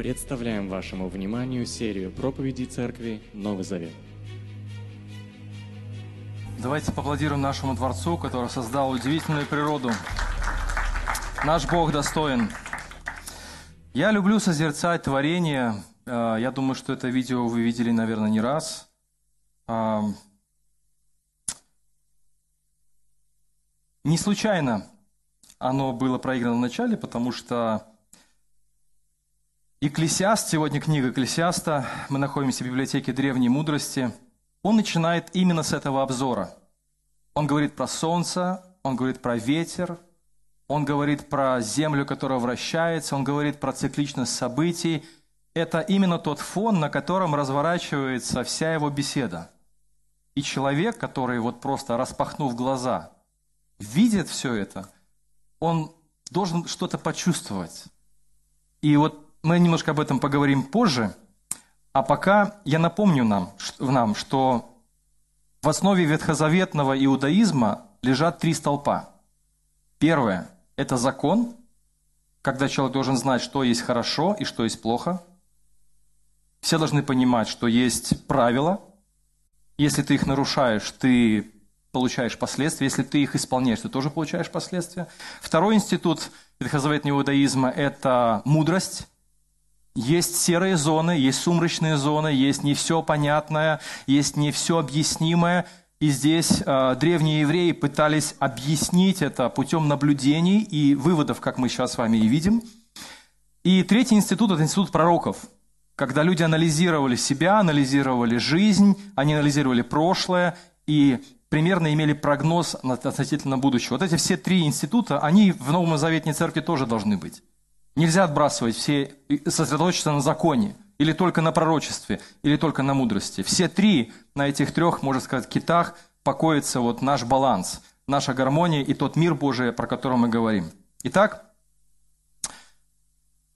Представляем вашему вниманию серию проповедей Церкви Новый Завет. Давайте поаплодируем нашему Творцу, который создал удивительную природу. Наш Бог достоин. Я люблю созерцать творение. Э, Я думаю, что это видео вы видели, наверное, не раз. А, Не случайно оно было проиграно в начале, потому что Екклесиаст, сегодня книга Екклесиаста, мы находимся в библиотеке древней мудрости, он начинает именно с этого обзора. Он говорит про солнце, он говорит про ветер, он говорит про землю, которая вращается, он говорит про цикличность событий. Это именно тот фон, на котором разворачивается вся его беседа. И человек, который вот просто распахнув глаза, видит все это, он должен что-то почувствовать. И вот мы немножко об этом поговорим позже. А пока я напомню нам, нам, что в основе ветхозаветного иудаизма лежат три столпа. Первое – это закон, когда человек должен знать, что есть хорошо и что есть плохо. Все должны понимать, что есть правила. Если ты их нарушаешь, ты получаешь последствия. Если ты их исполняешь, ты тоже получаешь последствия. Второй институт ветхозаветного иудаизма – это мудрость. Есть серые зоны, есть сумрачные зоны, есть не все понятное, есть не все объяснимое. И здесь э, древние евреи пытались объяснить это путем наблюдений и выводов, как мы сейчас с вами и видим. И третий институт – это институт пророков, когда люди анализировали себя, анализировали жизнь, они анализировали прошлое и примерно имели прогноз относительно будущего. Вот эти все три института, они в Новом Заветной Церкви тоже должны быть. Нельзя отбрасывать все, сосредоточиться на законе, или только на пророчестве, или только на мудрости. Все три, на этих трех, можно сказать, китах покоится вот наш баланс, наша гармония и тот мир Божий, про который мы говорим. Итак,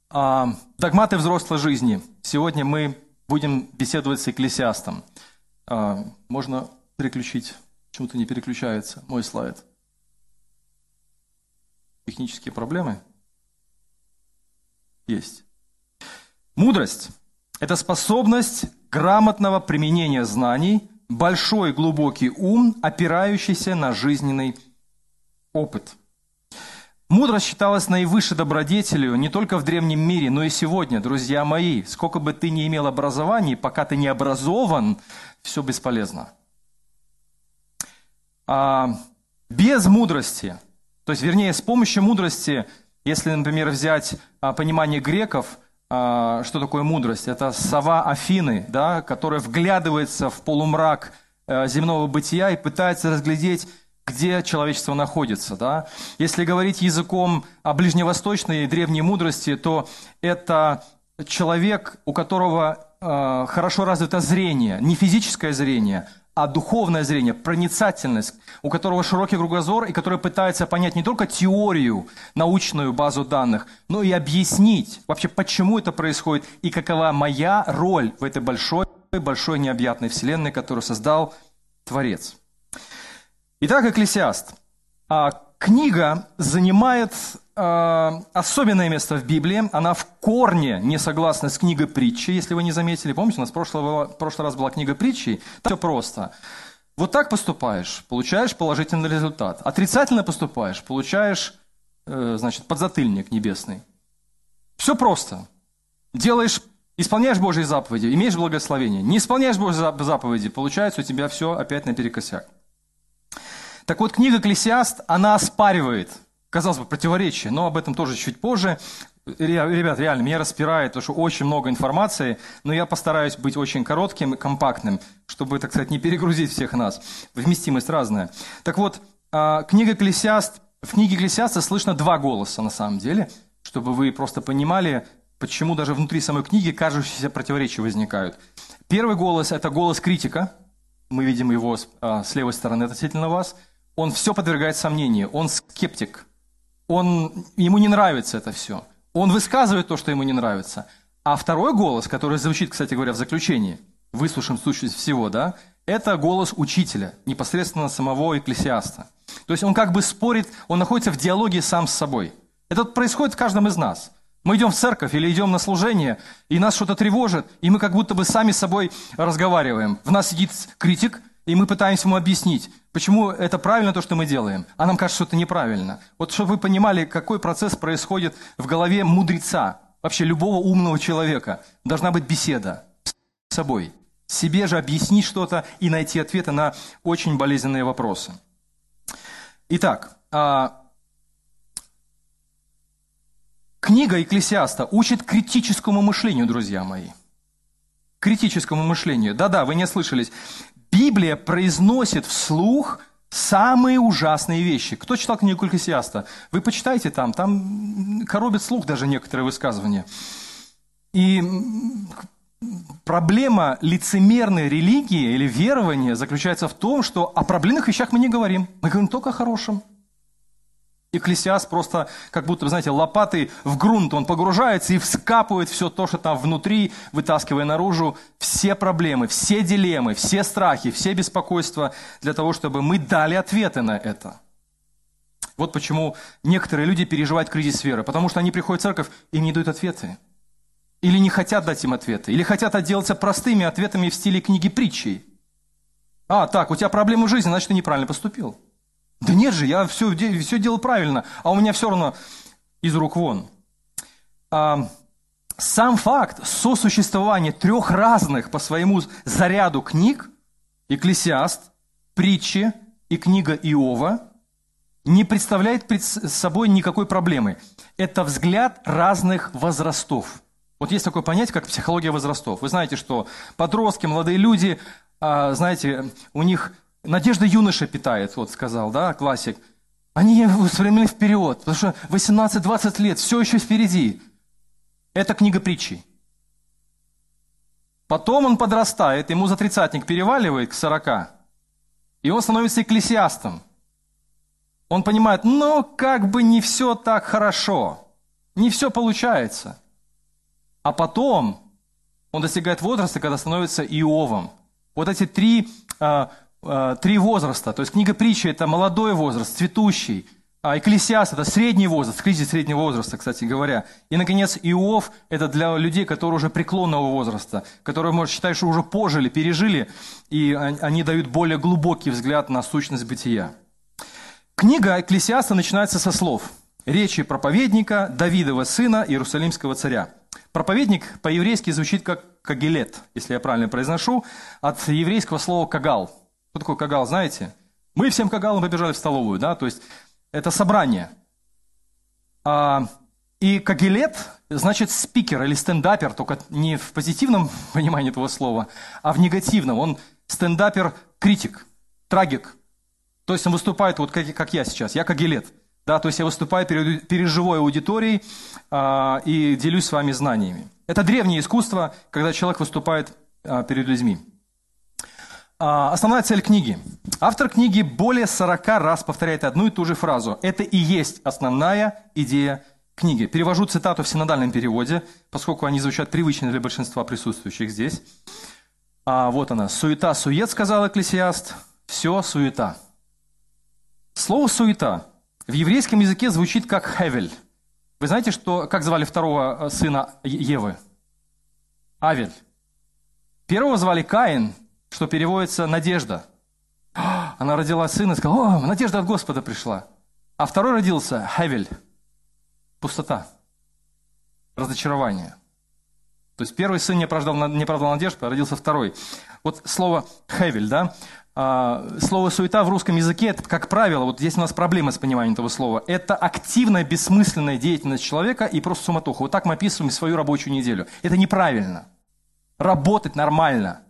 а, догматы взрослой жизни. Сегодня мы будем беседовать с экклесиастом. А, можно переключить? Почему-то не переключается мой слайд. Технические проблемы? Есть. Мудрость – это способность грамотного применения знаний, большой глубокий ум, опирающийся на жизненный опыт. Мудрость считалась наивысшей добродетелью не только в древнем мире, но и сегодня, друзья мои. Сколько бы ты ни имел образований, пока ты не образован, все бесполезно. А без мудрости, то есть, вернее, с помощью мудрости – если, например, взять а, понимание греков, а, что такое мудрость? Это сова Афины, да, которая вглядывается в полумрак а, земного бытия и пытается разглядеть, где человечество находится. Да? Если говорить языком о ближневосточной древней мудрости, то это человек, у которого э, хорошо развито зрение, не физическое зрение, а духовное зрение, проницательность, у которого широкий кругозор и который пытается понять не только теорию, научную базу данных, но и объяснить вообще, почему это происходит и какова моя роль в этой большой, большой необъятной вселенной, которую создал Творец. Итак, Экклесиаст. А книга занимает э, особенное место в Библии. Она в корне не согласна с книгой притчи, если вы не заметили. Помните, у нас в прошлый, в прошлый раз была книга притчи. Там все просто. Вот так поступаешь, получаешь положительный результат. Отрицательно поступаешь, получаешь, э, значит, подзатыльник небесный. Все просто. Делаешь, исполняешь Божьи заповеди, имеешь благословение. Не исполняешь Божьи заповеди, получается у тебя все опять наперекосяк. Так вот, книга «Экклесиаст», она оспаривает, казалось бы, противоречие, но об этом тоже чуть позже. Ребят, реально, меня распирает, потому что очень много информации, но я постараюсь быть очень коротким и компактным, чтобы, так сказать, не перегрузить всех нас. Вместимость разная. Так вот, а, книга «Экклесиаст», в книге «Экклесиаста» слышно два голоса на самом деле, чтобы вы просто понимали, почему даже внутри самой книги кажущиеся противоречия возникают. Первый голос – это голос критика. Мы видим его с, а, с левой стороны относительно вас – он все подвергает сомнению, он скептик, он, ему не нравится это все. Он высказывает то, что ему не нравится. А второй голос, который звучит, кстати говоря, в заключении, выслушаем сущность всего, да, это голос учителя, непосредственно самого экклесиаста. То есть он как бы спорит, он находится в диалоге сам с собой. Это происходит в каждом из нас. Мы идем в церковь или идем на служение, и нас что-то тревожит, и мы как будто бы сами с собой разговариваем. В нас сидит критик, и мы пытаемся ему объяснить, почему это правильно то, что мы делаем, а нам кажется, что это неправильно. Вот чтобы вы понимали, какой процесс происходит в голове мудреца, вообще любого умного человека. Должна быть беседа с собой. Себе же объяснить что-то и найти ответы на очень болезненные вопросы. Итак, а, книга Екклесиаста учит критическому мышлению, друзья мои. Критическому мышлению. Да-да, вы не слышались. Библия произносит вслух самые ужасные вещи. Кто читал книгу Екклесиаста? Вы почитайте там, там коробит слух даже некоторые высказывания. И проблема лицемерной религии или верования заключается в том, что о проблемных вещах мы не говорим. Мы говорим только о хорошем. Экклесиаст просто, как будто, знаете, лопатой в грунт он погружается и вскапывает все то, что там внутри, вытаскивая наружу все проблемы, все дилеммы, все страхи, все беспокойства, для того, чтобы мы дали ответы на это. Вот почему некоторые люди переживают кризис веры, потому что они приходят в церковь и не дают ответы. Или не хотят дать им ответы, или хотят отделаться простыми ответами в стиле книги притчей. А, так, у тебя проблемы в жизни, значит, ты неправильно поступил. Да нет же, я все, все делал правильно, а у меня все равно из рук вон. А, сам факт сосуществования трех разных по своему заряду книг, Экклесиаст, притчи и книга Иова, не представляет пред собой никакой проблемы. Это взгляд разных возрастов. Вот есть такое понятие, как психология возрастов. Вы знаете, что подростки, молодые люди, а, знаете, у них надежда юноша питает, вот сказал, да, классик. Они устремлены вперед, потому что 18-20 лет, все еще впереди. Это книга притчи. Потом он подрастает, ему за тридцатник переваливает к 40, и он становится экклесиастом. Он понимает, ну, как бы не все так хорошо, не все получается – а потом он достигает возраста, когда становится Иовом. Вот эти три, э, э, три возраста. То есть книга притчи – это молодой возраст, цветущий. А Экклесиаст – это средний возраст, кризис среднего возраста, кстати говоря. И, наконец, Иов – это для людей, которые уже преклонного возраста, которые, может, считать, что уже пожили, пережили, и они дают более глубокий взгляд на сущность бытия. Книга Экклесиаста начинается со слов речи проповедника Давидова сына Иерусалимского царя – Проповедник по-еврейски звучит как кагелет, если я правильно произношу, от еврейского слова кагал. Что такое кагал, знаете? Мы всем кагалом побежали в столовую, да, то есть это собрание. А, и кагелет значит спикер или стендапер, только не в позитивном понимании этого слова, а в негативном. Он стендапер-критик, трагик. То есть он выступает вот как, как я сейчас, я кагелет – да, то есть я выступаю перед, перед живой аудиторией а, и делюсь с вами знаниями. Это древнее искусство, когда человек выступает а, перед людьми. А, основная цель книги. Автор книги более 40 раз повторяет одну и ту же фразу. Это и есть основная идея книги. Перевожу цитату в синодальном переводе, поскольку они звучат привычно для большинства присутствующих здесь. А, вот она. «Суета-сует», сказал Экклесиаст. «Все суета». Слово «суета» в еврейском языке звучит как «хевель». Вы знаете, что, как звали второго э, сына Евы? Авель. Первого звали Каин, что переводится «надежда». Она родила сына и сказала, о, надежда от Господа пришла. А второй родился Хевель. Пустота. Разочарование. То есть первый сын не оправдал, не оправдал надежду, а родился второй. Вот слово «хевель», да, а, слово «суета» в русском языке, это, как правило, вот здесь у нас проблемы с пониманием этого слова, это активная, бессмысленная деятельность человека и просто суматоха. Вот так мы описываем свою рабочую неделю. Это неправильно. Работать нормально.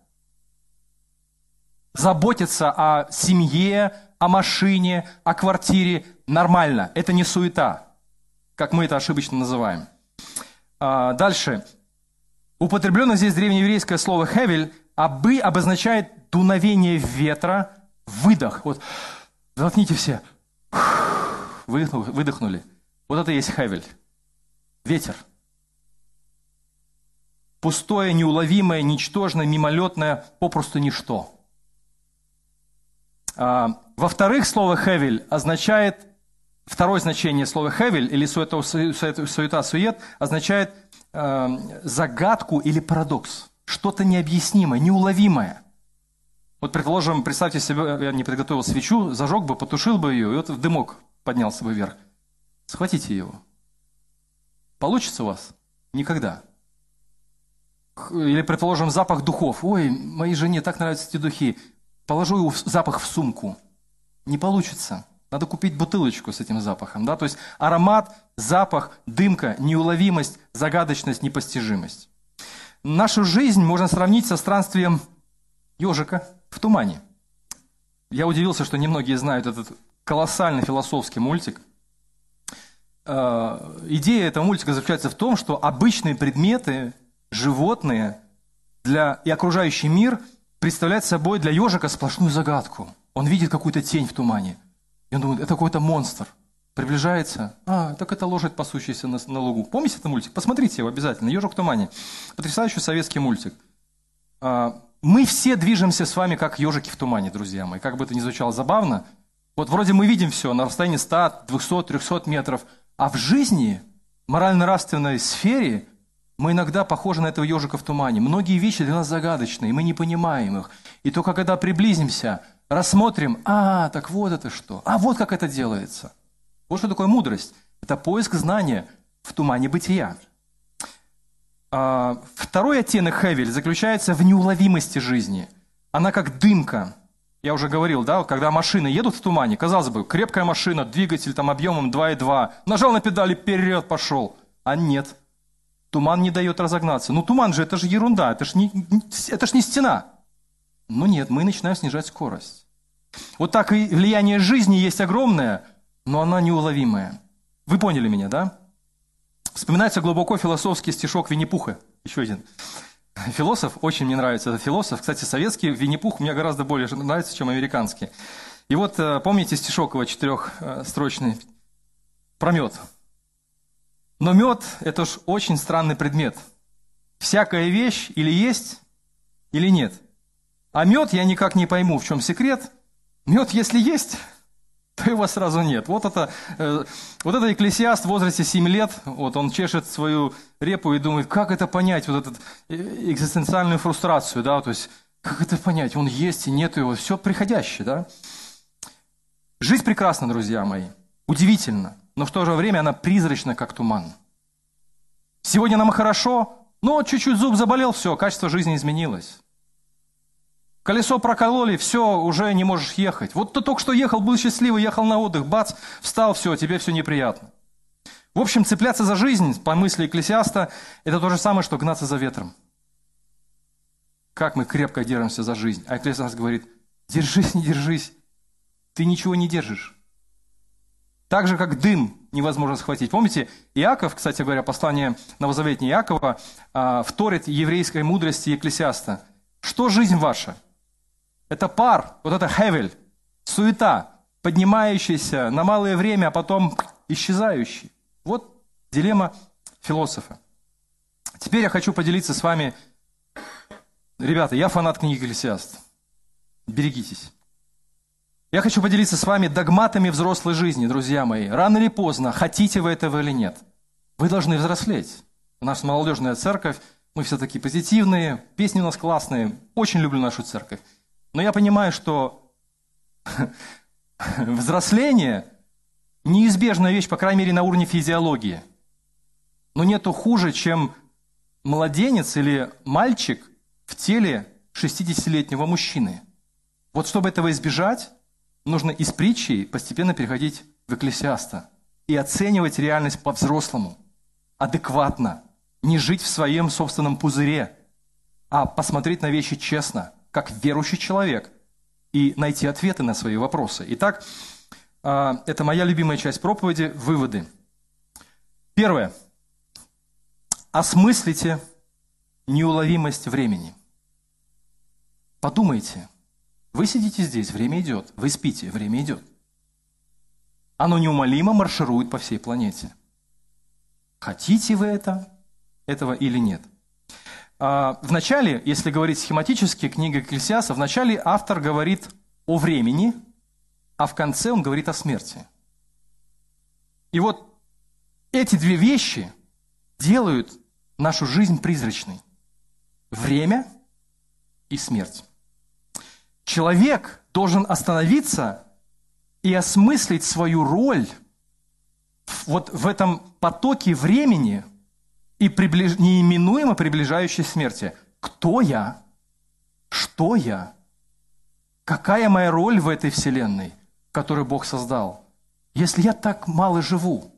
Заботиться о семье, о машине, о квартире нормально. Это не суета, как мы это ошибочно называем. А, дальше. Употребленное здесь древнееврейское слово «хевель» обы обозначает дуновение ветра, выдох. Вот, заткните все. Выдохнули. Вот это и есть хевель. Ветер. Пустое, неуловимое, ничтожное, мимолетное, попросту ничто. А, во-вторых, слово хевель означает второе значение слова «хевель» или «суета-сует» означает э, загадку или парадокс. Что-то необъяснимое, неуловимое. Вот, предположим, представьте себе, я не подготовил свечу, зажег бы, потушил бы ее, и вот дымок поднялся бы вверх. Схватите его. Получится у вас? Никогда. Или, предположим, запах духов. Ой, моей жене так нравятся эти духи. Положу его запах в сумку. Не получится. Надо купить бутылочку с этим запахом. Да? То есть аромат, запах, дымка, неуловимость, загадочность, непостижимость. Нашу жизнь можно сравнить со странствием ежика в тумане. Я удивился, что немногие знают этот колоссальный философский мультик. Э, идея этого мультика заключается в том, что обычные предметы, животные для, и окружающий мир представляют собой для ежика сплошную загадку. Он видит какую-то тень в тумане. И он думает, это какой-то монстр. Приближается. А, так это лошадь, пасущаяся на, на лугу. Помните этот мультик? Посмотрите его обязательно. «Ежик в тумане». Потрясающий советский мультик. А, мы все движемся с вами как ежики в тумане, друзья мои. Как бы это ни звучало забавно. Вот вроде мы видим все на расстоянии 100, 200, 300 метров. А в жизни, морально-нравственной сфере, мы иногда похожи на этого ежика в тумане. Многие вещи для нас загадочные, мы не понимаем их. И только когда приблизимся, рассмотрим, а, так вот это что, а вот как это делается – вот что такое мудрость. Это поиск знания в тумане бытия. А, второй оттенок Хевель заключается в неуловимости жизни. Она как дымка. Я уже говорил, да, когда машины едут в тумане, казалось бы, крепкая машина, двигатель там объемом 2,2, нажал на педали, вперед пошел. А нет. Туман не дает разогнаться. Ну, туман же, это же ерунда, это же не, это ж не стена. Ну нет, мы начинаем снижать скорость. Вот так и влияние жизни есть огромное – но она неуловимая. Вы поняли меня, да? Вспоминается глубоко философский стишок Винни-Пуха. Еще один. Философ, очень мне нравится этот философ. Кстати, советский Винни-Пух мне гораздо более нравится, чем американский. И вот э, помните стишок его четырехстрочный про мед. Но мед – это уж очень странный предмет. Всякая вещь или есть, или нет. А мед я никак не пойму, в чем секрет. Мед, если есть, то его сразу нет. Вот это, э, вот это экклесиаст в возрасте 7 лет, вот он чешет свою репу и думает, как это понять, вот эту э, экзистенциальную фрустрацию, да, то есть, как это понять, он есть и нет его, все приходящее, да. Жизнь прекрасна, друзья мои, удивительно, но в то же время она призрачна, как туман. Сегодня нам хорошо, но чуть-чуть зуб заболел, все, качество жизни изменилось. Колесо прокололи, все, уже не можешь ехать. Вот ты только что ехал, был счастливый, ехал на отдых, бац, встал, все, тебе все неприятно. В общем, цепляться за жизнь, по мысли Экклесиаста, это то же самое, что гнаться за ветром. Как мы крепко держимся за жизнь. А Экклесиаст говорит, держись, не держись, ты ничего не держишь. Так же, как дым невозможно схватить. Помните, Иаков, кстати говоря, послание Новозаветния Иакова, а, вторит еврейской мудрости Екклесиаста. Что жизнь ваша? Это пар, вот это хевель, суета, поднимающийся на малое время, а потом исчезающий. Вот дилемма философа. Теперь я хочу поделиться с вами, ребята, я фанат книги «Экклесиаст». Берегитесь. Я хочу поделиться с вами догматами взрослой жизни, друзья мои. Рано или поздно, хотите вы этого или нет, вы должны взрослеть. У нас молодежная церковь, мы все такие позитивные, песни у нас классные. Очень люблю нашу церковь. Но я понимаю, что взросление – неизбежная вещь, по крайней мере, на уровне физиологии. Но нету хуже, чем младенец или мальчик в теле 60-летнего мужчины. Вот чтобы этого избежать, нужно из притчи постепенно переходить в экклесиаста и оценивать реальность по-взрослому, адекватно, не жить в своем собственном пузыре, а посмотреть на вещи честно – как верующий человек и найти ответы на свои вопросы. Итак, а, это моя любимая часть проповеди – выводы. Первое. Осмыслите неуловимость времени. Подумайте. Вы сидите здесь, время идет. Вы спите, время идет. Оно неумолимо марширует по всей планете. Хотите вы это, этого или нет? А, в начале, если говорить схематически, книга Экклесиаса, в начале автор говорит о времени, а в конце он говорит о смерти. И вот эти две вещи делают нашу жизнь призрачной. Время и смерть. Человек должен остановиться и осмыслить свою роль вот в этом потоке времени и приближ... неименуемо приближающей смерти. Кто я? Что я? Какая моя роль в этой вселенной, которую Бог создал? Если я так мало живу,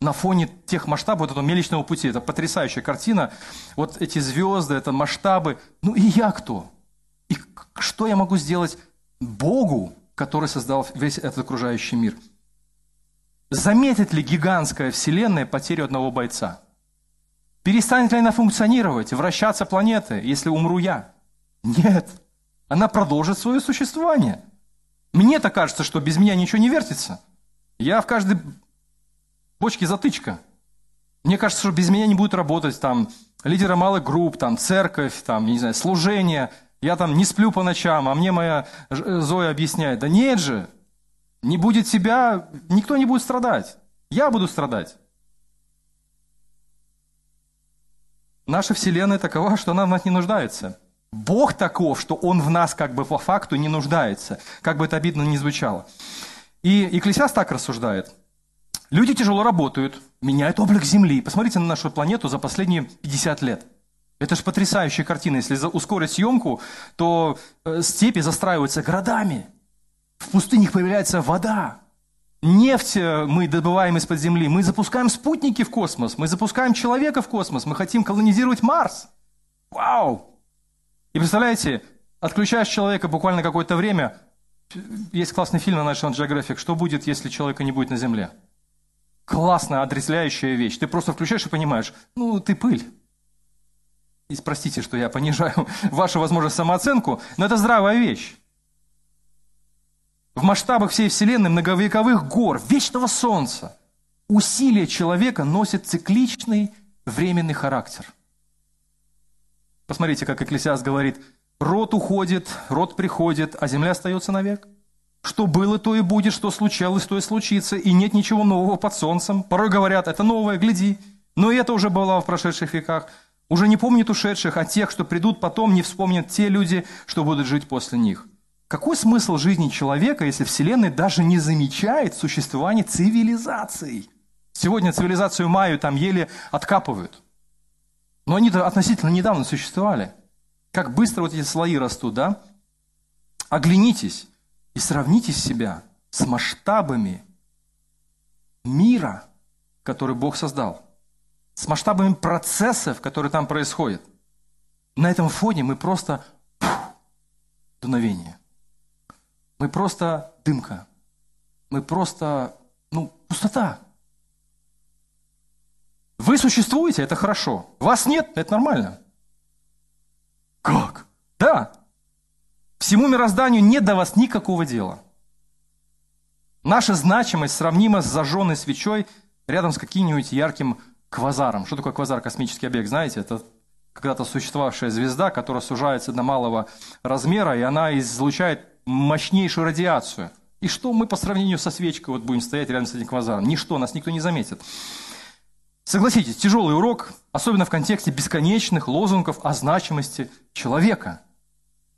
на фоне тех масштабов вот этого Млечного пути, это потрясающая картина, вот эти звезды, это масштабы, ну и я кто? И что я могу сделать Богу, который создал весь этот окружающий мир? Заметит ли гигантская вселенная потерю одного бойца? Перестанет ли она функционировать, вращаться планеты, если умру я? Нет. Она продолжит свое существование. Мне-то кажется, что без меня ничего не вертится. Я в каждой бочке затычка. Мне кажется, что без меня не будет работать там лидеры малых групп, там церковь, там, не знаю, служение. Я там не сплю по ночам, а мне моя Зоя объясняет. Да нет же, не будет тебя, никто не будет страдать. Я буду страдать. Наша Вселенная такова, что она в нас не нуждается. Бог таков, что Он в нас как бы по факту не нуждается, как бы это обидно ни звучало. И Екклесиас так рассуждает. Люди тяжело работают, меняют облик Земли. Посмотрите на нашу планету за последние 50 лет. Это же потрясающая картина. Если ускорить съемку, то э, степи застраиваются городами. В пустынях появляется вода. Нефть э, мы добываем из-под земли. Мы запускаем спутники в космос. Мы запускаем человека в космос. Мы хотим колонизировать Марс. Вау! И представляете, отключаешь человека буквально какое-то время. Есть классный фильм на National Geographic. Что будет, если человека не будет на Земле? Классная, отрезвляющая вещь. Ты просто включаешь и понимаешь, ну, ты пыль. И простите, что я понижаю вашу, возможно, самооценку, но это здравая вещь. В масштабах всей Вселенной, многовековых гор, вечного Солнца, усилия человека носят цикличный временный характер. Посмотрите, как Экклесиас говорит, род уходит, род приходит, а земля остается навек. Что было, то и будет, что случалось, то и случится, и нет ничего нового под солнцем. Порой говорят, это новое, гляди. Но это уже было в прошедших веках. Уже не помнят ушедших, а тех, что придут потом, не вспомнят те люди, что будут жить после них. Какой смысл жизни человека, если Вселенная даже не замечает существование цивилизаций? Сегодня цивилизацию Майю там еле откапывают. Но они-то относительно недавно существовали. Как быстро вот эти слои растут, да? Оглянитесь и сравните себя с масштабами мира, который Бог создал, с масштабами процессов, которые там происходят. На этом фоне мы просто дуновение. Мы просто дымка. Мы просто, ну, пустота. Вы существуете, это хорошо. Вас нет, это нормально. Как? Да. Всему мирозданию нет до вас никакого дела. Наша значимость сравнима с зажженной свечой рядом с каким-нибудь ярким квазаром. Что такое квазар? Космический объект, знаете? Это когда-то существовавшая звезда, которая сужается до малого размера, и она излучает мощнейшую радиацию. И что мы по сравнению со свечкой вот будем стоять рядом с этим квазаром? Ничто, нас никто не заметит. Согласитесь, тяжелый урок, особенно в контексте бесконечных лозунгов о значимости человека.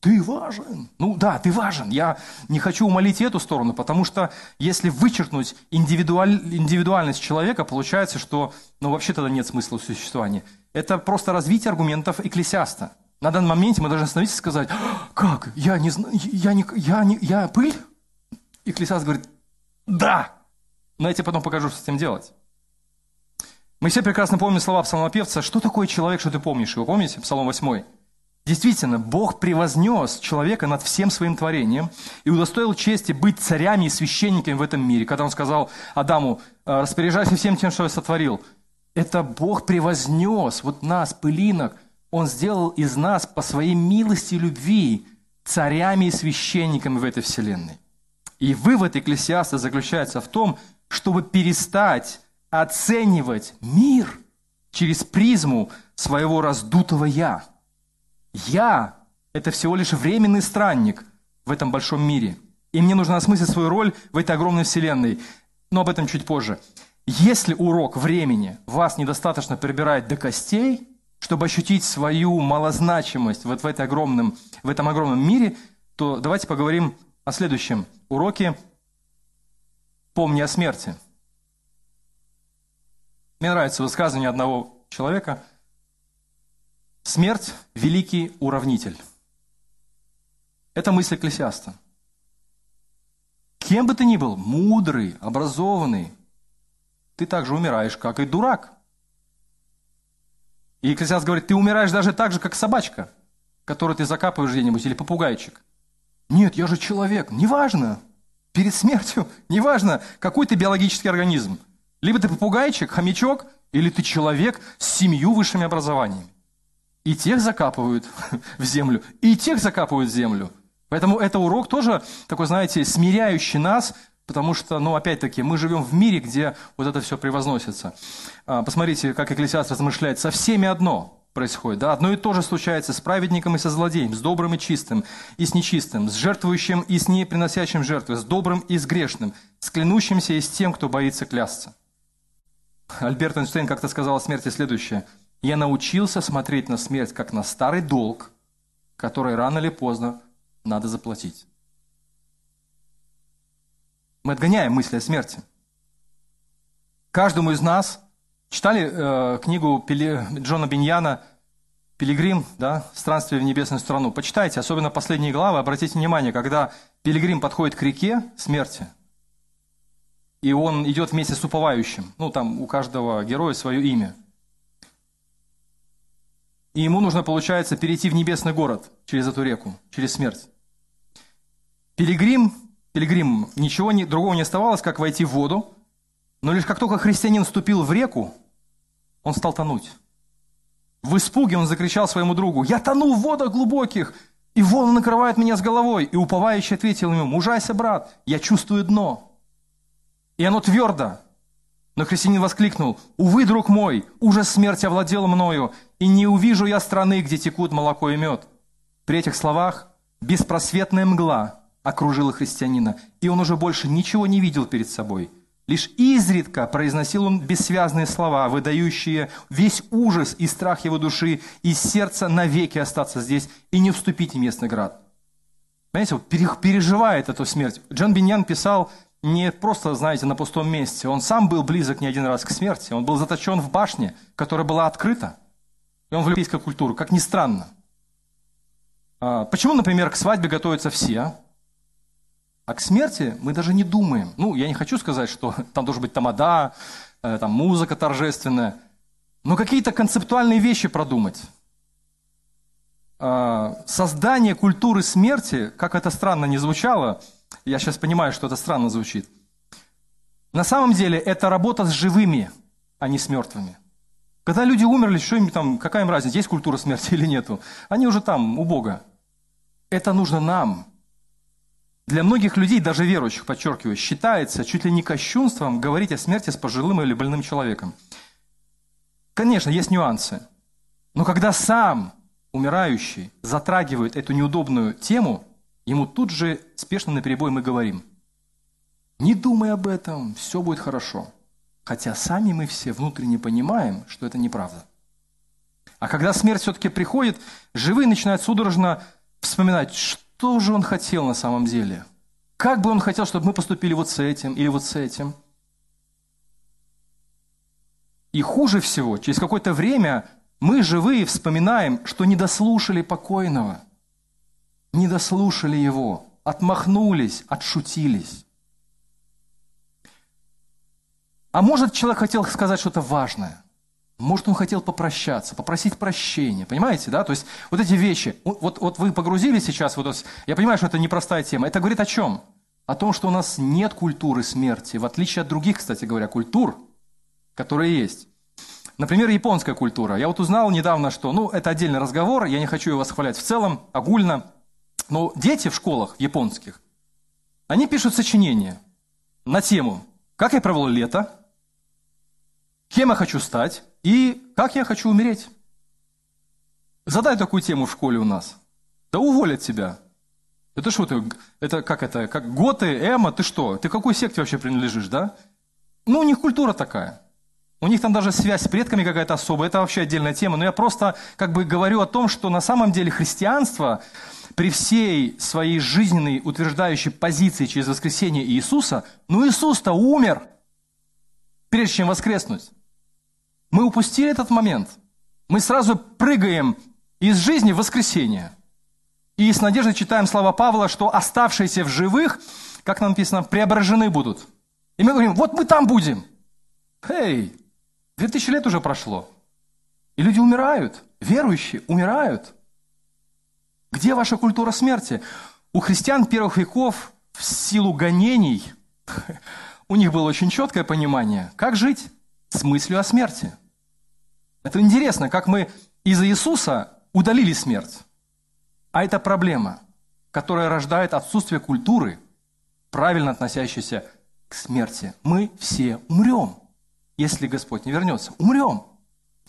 Ты важен. Ну да, ты важен. Я не хочу умолить эту сторону, потому что если вычеркнуть индивидуаль... индивидуальность человека, получается, что ну, вообще тогда нет смысла существования. Это просто развитие аргументов экклесиаста. На данный момент мы должны остановиться и сказать, «А, как, я не знаю, я не, я не, я пыль? Экклесиаст говорит, да. Но я тебе потом покажу, что с этим делать. Мы все прекрасно помним слова псалмопевца. Что такое человек, что ты помнишь его? Помните? Псалом 8. Действительно, Бог превознес человека над всем своим творением и удостоил чести быть царями и священниками в этом мире. Когда он сказал Адаму, «Э, распоряжайся всем тем, что я сотворил. Это Бог превознес вот нас, пылинок. Он сделал из нас по своей милости и любви царями и священниками в этой вселенной. И вывод Экклесиаста заключается в том, чтобы перестать оценивать мир через призму своего раздутого «я». «Я» – это всего лишь временный странник в этом большом мире. И мне нужно осмыслить свою роль в этой огромной вселенной. Но об этом чуть позже. Если урок времени вас недостаточно прибирает до костей, чтобы ощутить свою малозначимость вот в, этой огромном, в этом огромном мире, то давайте поговорим о следующем уроке «Помни о смерти». Мне нравится высказывание одного человека. Смерть – великий уравнитель. Это мысль Экклесиаста. Кем бы ты ни был, мудрый, образованный, ты также умираешь, как и дурак. И Экклесиаст говорит, ты умираешь даже так же, как собачка, которую ты закапываешь где-нибудь, или попугайчик. Нет, я же человек. Неважно. Перед смертью, неважно, какой ты биологический организм. Либо ты попугайчик, хомячок, или ты человек с семью высшими образованиями. И тех закапывают в землю, и тех закапывают в землю. Поэтому это урок тоже такой, знаете, смиряющий нас, потому что, ну, опять-таки, мы живем в мире, где вот это все превозносится. А, посмотрите, как Экклесиаст размышляет. Со всеми одно происходит. Да? Одно и то же случается с праведником и со злодеем, с добрым и чистым, и с нечистым, с жертвующим и с неприносящим жертвы, с добрым и с грешным, с клянущимся и с тем, кто боится клясться. Альберт Эйнштейн как-то сказал о смерти следующее. «Я научился смотреть на смерть как на старый долг, который рано или поздно надо заплатить». Мы отгоняем мысли о смерти. Каждому из нас читали э, книгу Пили, Джона Биньяна «Пилигрим, да, странствие в небесную страну». Почитайте, особенно последние главы, обратите внимание, когда Пилигрим подходит к реке смерти – и он идет вместе с уповающим. Ну, там у каждого героя свое имя. И ему нужно, получается, перейти в небесный город через эту реку, через смерть. Пилигрим, пилигрим, ничего не, другого не оставалось, как войти в воду, но лишь как только христианин вступил в реку, он стал тонуть. В испуге он закричал своему другу, «Я тону в водах глубоких, и волны накрывают меня с головой!» И уповающий ответил ему, «Мужайся, брат, я чувствую дно» и оно твердо. Но христианин воскликнул, «Увы, друг мой, ужас смерти овладел мною, и не увижу я страны, где текут молоко и мед». При этих словах беспросветная мгла окружила христианина, и он уже больше ничего не видел перед собой. Лишь изредка произносил он бессвязные слова, выдающие весь ужас и страх его души, и сердца навеки остаться здесь и не вступить в местный град. Понимаете, переживает эту смерть. Джон Биньян писал не просто, знаете, на пустом месте. Он сам был близок не один раз к смерти. Он был заточен в башне, которая была открыта. И он в европейскую культуру, как ни странно. А, почему, например, к свадьбе готовятся все, а к смерти мы даже не думаем? Ну, я не хочу сказать, что там должен быть тамада, э, там музыка торжественная, но какие-то концептуальные вещи продумать. А, создание культуры смерти, как это странно не звучало – я сейчас понимаю, что это странно звучит. На самом деле это работа с живыми, а не с мертвыми. Когда люди умерли, что им там, какая им разница, есть культура смерти или нету? Они уже там, у Бога. Это нужно нам. Для многих людей, даже верующих, подчеркиваю, считается чуть ли не кощунством говорить о смерти с пожилым или больным человеком. Конечно, есть нюансы. Но когда сам умирающий затрагивает эту неудобную тему, ему тут же спешно на перебой мы говорим, не думай об этом, все будет хорошо. Хотя сами мы все внутренне понимаем, что это неправда. А когда смерть все-таки приходит, живые начинают судорожно вспоминать, что же он хотел на самом деле. Как бы он хотел, чтобы мы поступили вот с этим или вот с этим. И хуже всего, через какое-то время мы живые вспоминаем, что не дослушали покойного – не дослушали его, отмахнулись, отшутились. А может, человек хотел сказать что-то важное. Может, он хотел попрощаться, попросить прощения. Понимаете, да? То есть вот эти вещи. Вот, вот вы погрузились сейчас, вот, я понимаю, что это непростая тема. Это говорит о чем? О том, что у нас нет культуры смерти, в отличие от других, кстати говоря, культур, которые есть. Например, японская культура. Я вот узнал недавно, что, ну, это отдельный разговор, я не хочу его восхвалять в целом, огульно – но дети в школах японских, они пишут сочинения на тему «Как я провел лето?», «Кем я хочу стать?» и «Как я хочу умереть?». Задай такую тему в школе у нас. Да уволят тебя. Это что ты, это как это, как готы, эмо, ты что? Ты какой секте вообще принадлежишь, да? Ну, у них культура такая. У них там даже связь с предками какая-то особая. Это вообще отдельная тема. Но я просто как бы говорю о том, что на самом деле христианство при всей своей жизненной утверждающей позиции через воскресение Иисуса, ну Иисус-то умер, прежде чем воскреснуть. Мы упустили этот момент. Мы сразу прыгаем из жизни в воскресение. И с надеждой читаем слова Павла, что оставшиеся в живых, как нам написано, преображены будут. И мы говорим, вот мы там будем. Эй, две тысячи лет уже прошло. И люди умирают, верующие умирают. Где ваша культура смерти? У христиан первых веков в силу гонений у них было очень четкое понимание, как жить с мыслью о смерти. Это интересно, как мы из Иисуса удалили смерть. А это проблема, которая рождает отсутствие культуры, правильно относящейся к смерти. Мы все умрем, если Господь не вернется. Умрем.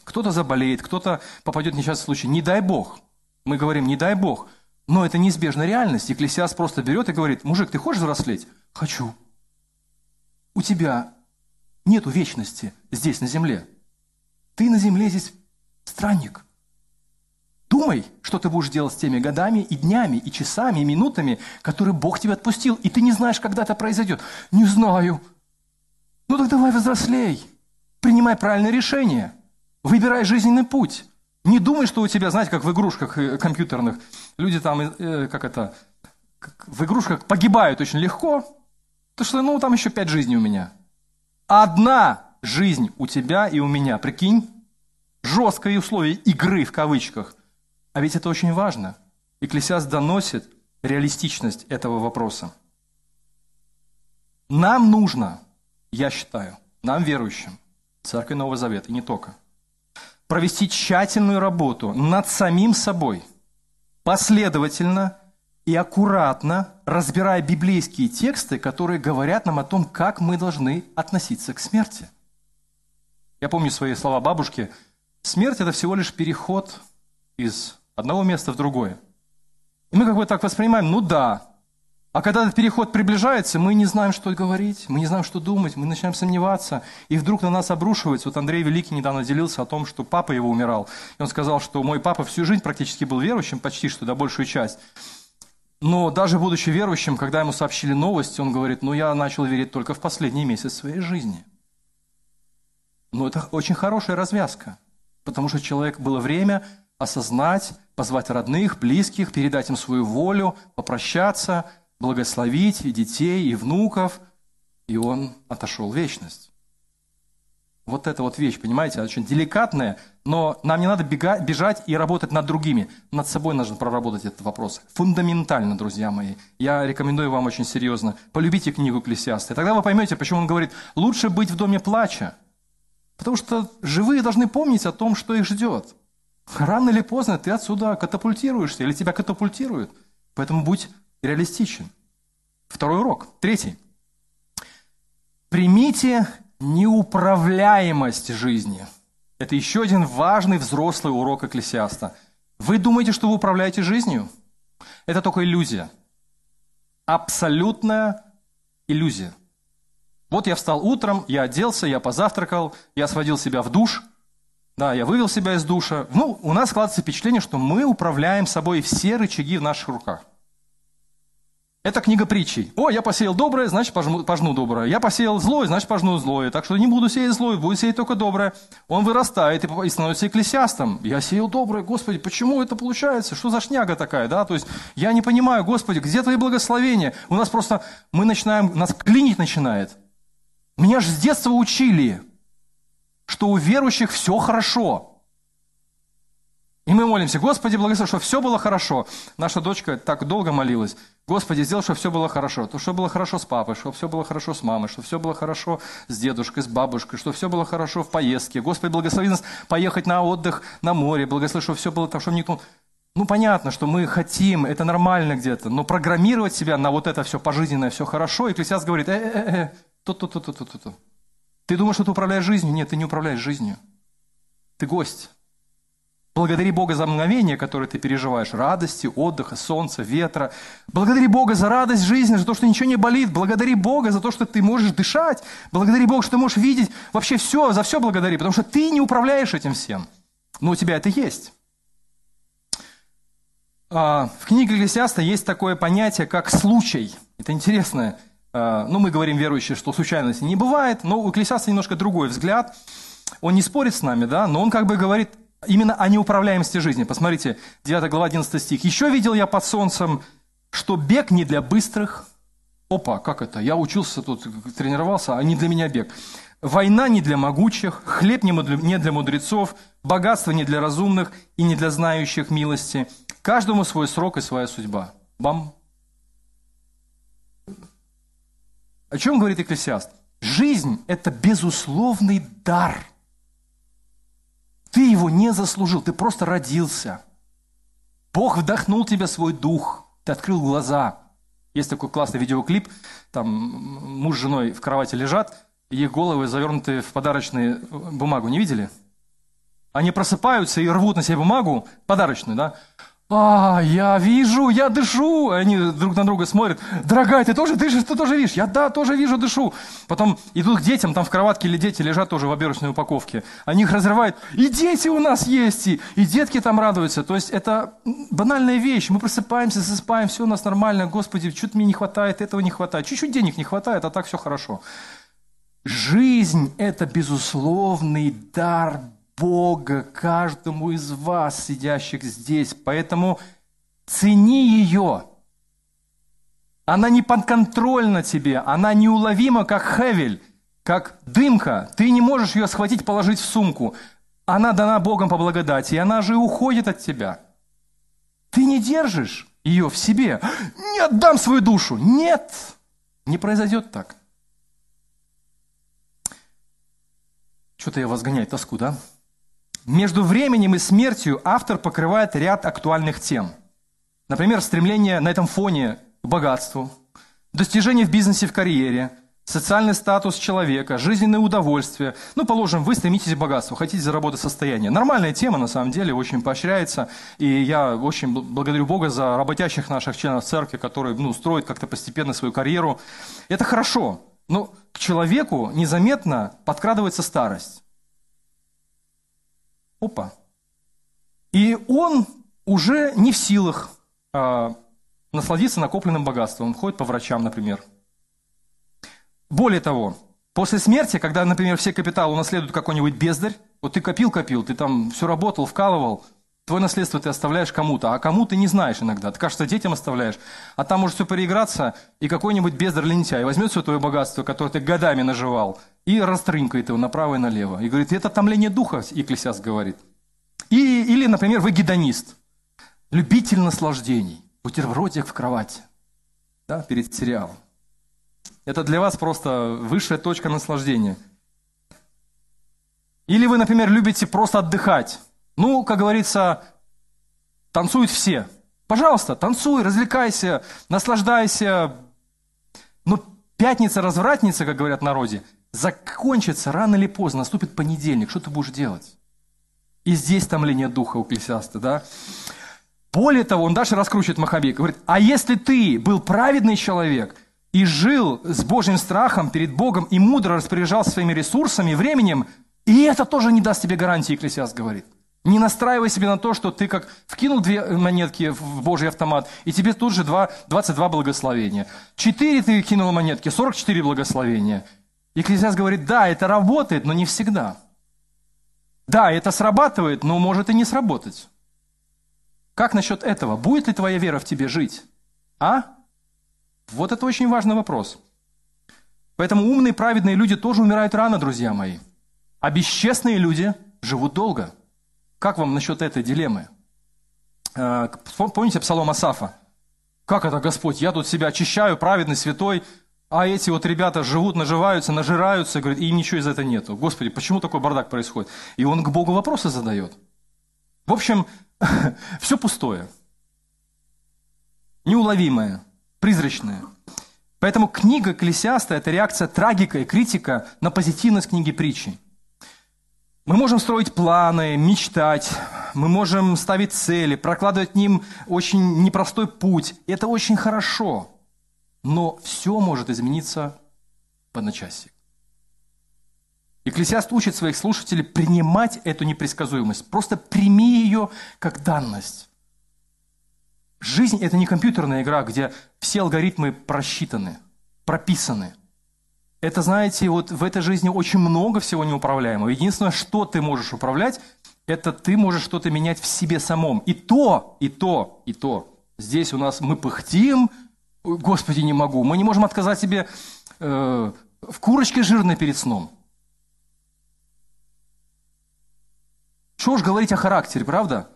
Кто-то заболеет, кто-то попадет в несчастный случай. Не дай Бог. Мы говорим, не дай Бог. Но это неизбежная реальность. Экклесиас просто берет и говорит, мужик, ты хочешь взрослеть? Хочу. У тебя нету вечности здесь, на земле. Ты на земле здесь странник. Думай, что ты будешь делать с теми годами и днями, и часами, и минутами, которые Бог тебе отпустил, и ты не знаешь, когда это произойдет. Не знаю. Ну так давай взрослей. Принимай правильное решение. Выбирай жизненный путь. Не думай, что у тебя, знаете, как в игрушках э, компьютерных, люди там, э, как это, как в игрушках погибают очень легко, потому что, ну, там еще пять жизней у меня. Одна жизнь у тебя и у меня, прикинь, жесткое условие игры в кавычках. А ведь это очень важно. Экклесиас доносит реалистичность этого вопроса. Нам нужно, я считаю, нам верующим, Церкви Нового Завета, и не только, провести тщательную работу над самим собой, последовательно и аккуратно разбирая библейские тексты, которые говорят нам о том, как мы должны относиться к смерти. Я помню свои слова бабушки. Смерть – это всего лишь переход из одного места в другое. И мы как бы так воспринимаем, ну да. А когда этот переход приближается, мы не знаем, что говорить, мы не знаем, что думать, мы начинаем сомневаться, и вдруг на нас обрушивается. Вот Андрей Великий недавно делился о том, что папа его умирал. И он сказал, что мой папа всю жизнь практически был верующим, почти что, да, большую часть. Но даже будучи верующим, когда ему сообщили новости, он говорит, ну я начал верить только в последний месяц своей жизни. Но это очень хорошая развязка, потому что человек было время осознать, позвать родных, близких, передать им свою волю, попрощаться, благословить и детей, и внуков, и он отошел в вечность. Вот эта вот вещь, понимаете, очень деликатная, но нам не надо бегать, бежать и работать над другими. Над собой нужно проработать этот вопрос. Фундаментально, друзья мои. Я рекомендую вам очень серьезно. Полюбите книгу Экклесиаста. Тогда вы поймете, почему он говорит, лучше быть в доме плача. Потому что живые должны помнить о том, что их ждет. Рано или поздно ты отсюда катапультируешься, или тебя катапультируют. Поэтому будь реалистичен. Второй урок. Третий. Примите неуправляемость жизни. Это еще один важный взрослый урок экклесиаста. Вы думаете, что вы управляете жизнью? Это только иллюзия. Абсолютная иллюзия. Вот я встал утром, я оделся, я позавтракал, я сводил себя в душ – да, я вывел себя из душа. Ну, у нас складывается впечатление, что мы управляем собой все рычаги в наших руках. Это книга притчей. О, я посеял доброе, значит пожну, пожну доброе. Я посеял злое, значит пожну злое. Так что не буду сеять злое, буду сеять только доброе. Он вырастает и становится экклесиастом. Я сеял доброе, Господи, почему это получается? Что за шняга такая, да? То есть я не понимаю, Господи, где твои благословения? У нас просто, мы начинаем, нас клинить начинает. Меня же с детства учили, что у верующих все хорошо. И мы молимся, Господи, благослови, чтобы все было хорошо. Наша дочка так долго молилась. Господи, сделай, чтобы все было хорошо. То, что было хорошо с папой, чтобы все было хорошо с мамой, чтобы все было хорошо с дедушкой, с бабушкой, чтобы все было хорошо в поездке. Господи, благослови нас поехать на отдых на море. Благослови, чтобы все было так, чтобы никто... Ну, понятно, что мы хотим, это нормально где-то, но программировать себя на вот это все пожизненное, все хорошо, и Экклесиаст говорит, э-э-э, то-то-то-то-то-то. Ты думаешь, что ты управляешь жизнью? Нет, ты не управляешь жизнью. Ты гость. Благодари Бога за мгновение, которое ты переживаешь, радости, отдыха, солнца, ветра. Благодари Бога за радость жизни, за то, что ничего не болит. Благодари Бога за то, что ты можешь дышать. Благодари Бога, что ты можешь видеть. Вообще все, за все благодари, потому что ты не управляешь этим всем. Но у тебя это есть. А, в книге Экклесиаста есть такое понятие, как случай. Это интересно. А, ну, мы говорим, верующие, что случайности не бывает, но у Экклесиаста немножко другой взгляд. Он не спорит с нами, да, но он как бы говорит именно о неуправляемости жизни. Посмотрите, 9 глава, 11 стих. «Еще видел я под солнцем, что бег не для быстрых». Опа, как это? Я учился тут, тренировался, а не для меня бег. «Война не для могучих, хлеб не для мудрецов, богатство не для разумных и не для знающих милости. Каждому свой срок и своя судьба». Бам! О чем говорит Экклесиаст? Жизнь – это безусловный дар – ты его не заслужил, ты просто родился. Бог вдохнул тебе свой дух, ты открыл глаза. Есть такой классный видеоклип, там муж с женой в кровати лежат, их головы завернуты в подарочную бумагу. Не видели? Они просыпаются и рвут на себе бумагу, подарочную, да? А, я вижу, я дышу. Они друг на друга смотрят. Дорогая, ты тоже дышишь, ты тоже видишь? Я да, тоже вижу, дышу. Потом идут к детям, там в кроватке или дети лежат тоже в оберочной упаковке. Они их разрывают. И дети у нас есть, и, и детки там радуются. То есть это банальная вещь. Мы просыпаемся, засыпаем, все у нас нормально. Господи, что-то мне не хватает, этого не хватает. Чуть-чуть денег не хватает, а так все хорошо. Жизнь – это безусловный дар Бога каждому из вас, сидящих здесь. Поэтому цени ее. Она не подконтрольна тебе, она неуловима, как хевель, как дымка. Ты не можешь ее схватить, положить в сумку. Она дана Богом по благодати, и она же уходит от тебя. Ты не держишь ее в себе. Не отдам свою душу. Нет, не произойдет так. Что-то я вас гоняю тоску, да? Между временем и смертью автор покрывает ряд актуальных тем. Например, стремление на этом фоне к богатству, достижение в бизнесе, в карьере, социальный статус человека, жизненное удовольствие. Ну, положим, вы стремитесь к богатству, хотите заработать состояние. Нормальная тема, на самом деле, очень поощряется. И я очень благодарю Бога за работящих наших членов церкви, которые ну, строят как-то постепенно свою карьеру. Это хорошо. Но к человеку незаметно подкрадывается старость. Опа. И он уже не в силах а, насладиться накопленным богатством. Он ходит по врачам, например. Более того, после смерти, когда, например, все капиталы унаследуют какой-нибудь бездарь, вот ты копил-копил, ты там все работал, вкалывал, твое наследство ты оставляешь кому-то, а кому ты не знаешь иногда. Ты, кажется, детям оставляешь, а там может все переиграться, и какой-нибудь бездарь лентяй возьмет все твое богатство, которое ты годами наживал, и растрынкает его направо и налево. И говорит, это томление духа, Екклесиас говорит. И, или, например, вы гедонист, любитель наслаждений, бутербродик в кровати, да, перед сериалом. Это для вас просто высшая точка наслаждения. Или вы, например, любите просто отдыхать. Ну, как говорится, танцуют все. Пожалуйста, танцуй, развлекайся, наслаждайся. Но пятница-развратница, как говорят в народе, закончится рано или поздно, наступит понедельник. Что ты будешь делать? И здесь томление духа у Клесиаста, да? Более того, он дальше раскручивает Махабей, говорит, а если ты был праведный человек и жил с Божьим страхом перед Богом и мудро распоряжался своими ресурсами, временем, и это тоже не даст тебе гарантии, Екклесиаст говорит. Не настраивай себе на то, что ты как вкинул две монетки в Божий автомат, и тебе тут же 2, 22 благословения. Четыре ты кинул монетки, 44 благословения. Екклесиаст говорит, да, это работает, но не всегда. Да, это срабатывает, но может и не сработать. Как насчет этого? Будет ли твоя вера в тебе жить? А? Вот это очень важный вопрос. Поэтому умные, праведные люди тоже умирают рано, друзья мои. А бесчестные люди живут долго. Как вам насчет этой дилеммы? Э, помните псалом Асафа? Как это, Господь? Я тут себя очищаю, праведный, святой, а эти вот ребята живут, наживаются, нажираются, говорят, и им ничего из этого нету. Господи, почему такой бардак происходит? И он к Богу вопросы задает. В общем, все пустое. Неуловимое, призрачное. Поэтому книга Экклесиаста – это реакция трагика и критика на позитивность книги притчи. Мы можем строить планы, мечтать, мы можем ставить цели, прокладывать ним очень непростой путь. Это очень хорошо. Но все может измениться в одночасье. Экклесиаст учит своих слушателей принимать эту непредсказуемость. Просто прими ее как данность. Жизнь – это не компьютерная игра, где все алгоритмы просчитаны, прописаны. Это, знаете, вот в этой жизни очень много всего неуправляемого. Единственное, что ты можешь управлять, это ты можешь что-то менять в себе самом. И то, и то, и то. Здесь у нас мы пыхтим, Господи, не могу. Мы не можем отказать себе э, в курочке жирной перед сном. Что уж говорить о характере, правда?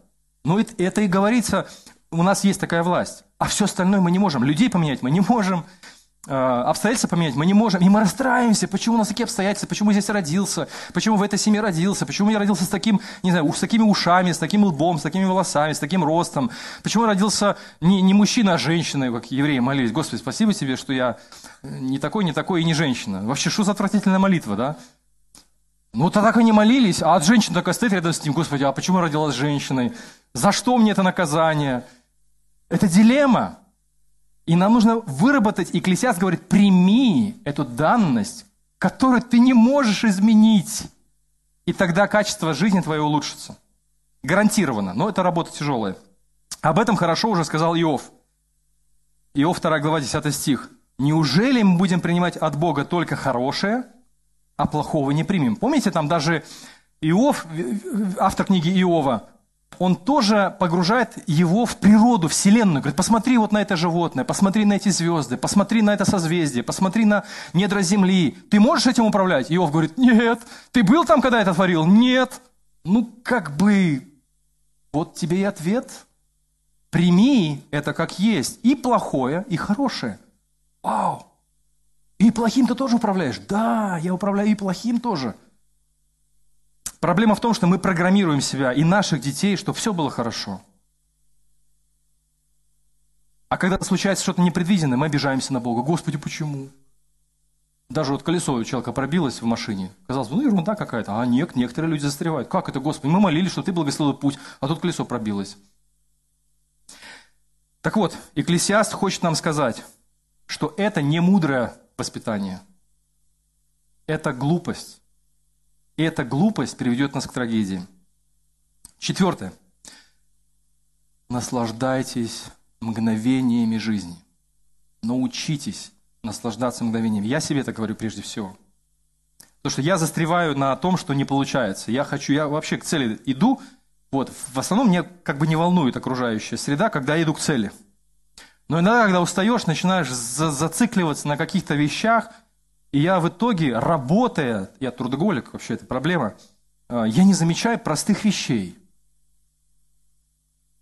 Но это и говорится, у нас есть такая власть. А все остальное мы не можем. Людей поменять мы не можем. А, обстоятельства поменять мы не можем. И мы расстраиваемся, почему у нас такие обстоятельства, почему я здесь родился, почему в этой семье родился, почему я родился с таким, не знаю, с такими ушами, с таким лбом, с такими волосами, с таким ростом, почему я родился не, не мужчина, а женщина, как евреи молились. Господи, спасибо тебе, что я не такой, не такой и не женщина. Вообще, что за отвратительная молитва, да? Ну, то так они молились, а от женщины такая стоит рядом с ним, Господи, а почему я родилась женщиной? За что мне это наказание? Это дилемма. И нам нужно выработать, Экклесиаст говорит, прими эту данность, которую ты не можешь изменить. И тогда качество жизни твоей улучшится. Гарантированно. Но это работа тяжелая. Об этом хорошо уже сказал Иов. Иов 2 глава 10 стих. «Неужели мы будем принимать от Бога только хорошее, а плохого не примем?» Помните, там даже Иов, автор книги Иова, он тоже погружает его в природу, вселенную. Говорит, посмотри вот на это животное, посмотри на эти звезды, посмотри на это созвездие, посмотри на недра земли. Ты можешь этим управлять? Иов говорит, нет. Ты был там, когда это творил? Нет. Ну, как бы, вот тебе и ответ. Прими это как есть. И плохое, и хорошее. Вау. И плохим ты тоже управляешь? Да, я управляю и плохим тоже. Проблема в том, что мы программируем себя и наших детей, чтобы все было хорошо. А когда случается что-то непредвиденное, мы обижаемся на Бога. Господи, почему? Даже вот колесо у человека пробилось в машине. Казалось бы, ну ерунда какая-то. А нет, некоторые люди застревают. Как это, Господи? Мы молились, что Ты благословил путь, а тут колесо пробилось. Так вот, Экклесиаст хочет нам сказать, что это не мудрое воспитание. Это глупость. И эта глупость приведет нас к трагедии. Четвертое. Наслаждайтесь мгновениями жизни. Научитесь наслаждаться мгновениями. Я себе это говорю прежде всего. Потому что я застреваю на том, что не получается. Я хочу, я вообще к цели иду. Вот, в основном меня как бы не волнует окружающая среда, когда я иду к цели. Но иногда, когда устаешь, начинаешь зацикливаться на каких-то вещах – и я в итоге, работая, я трудоголик, вообще это проблема, а, я не замечаю простых вещей.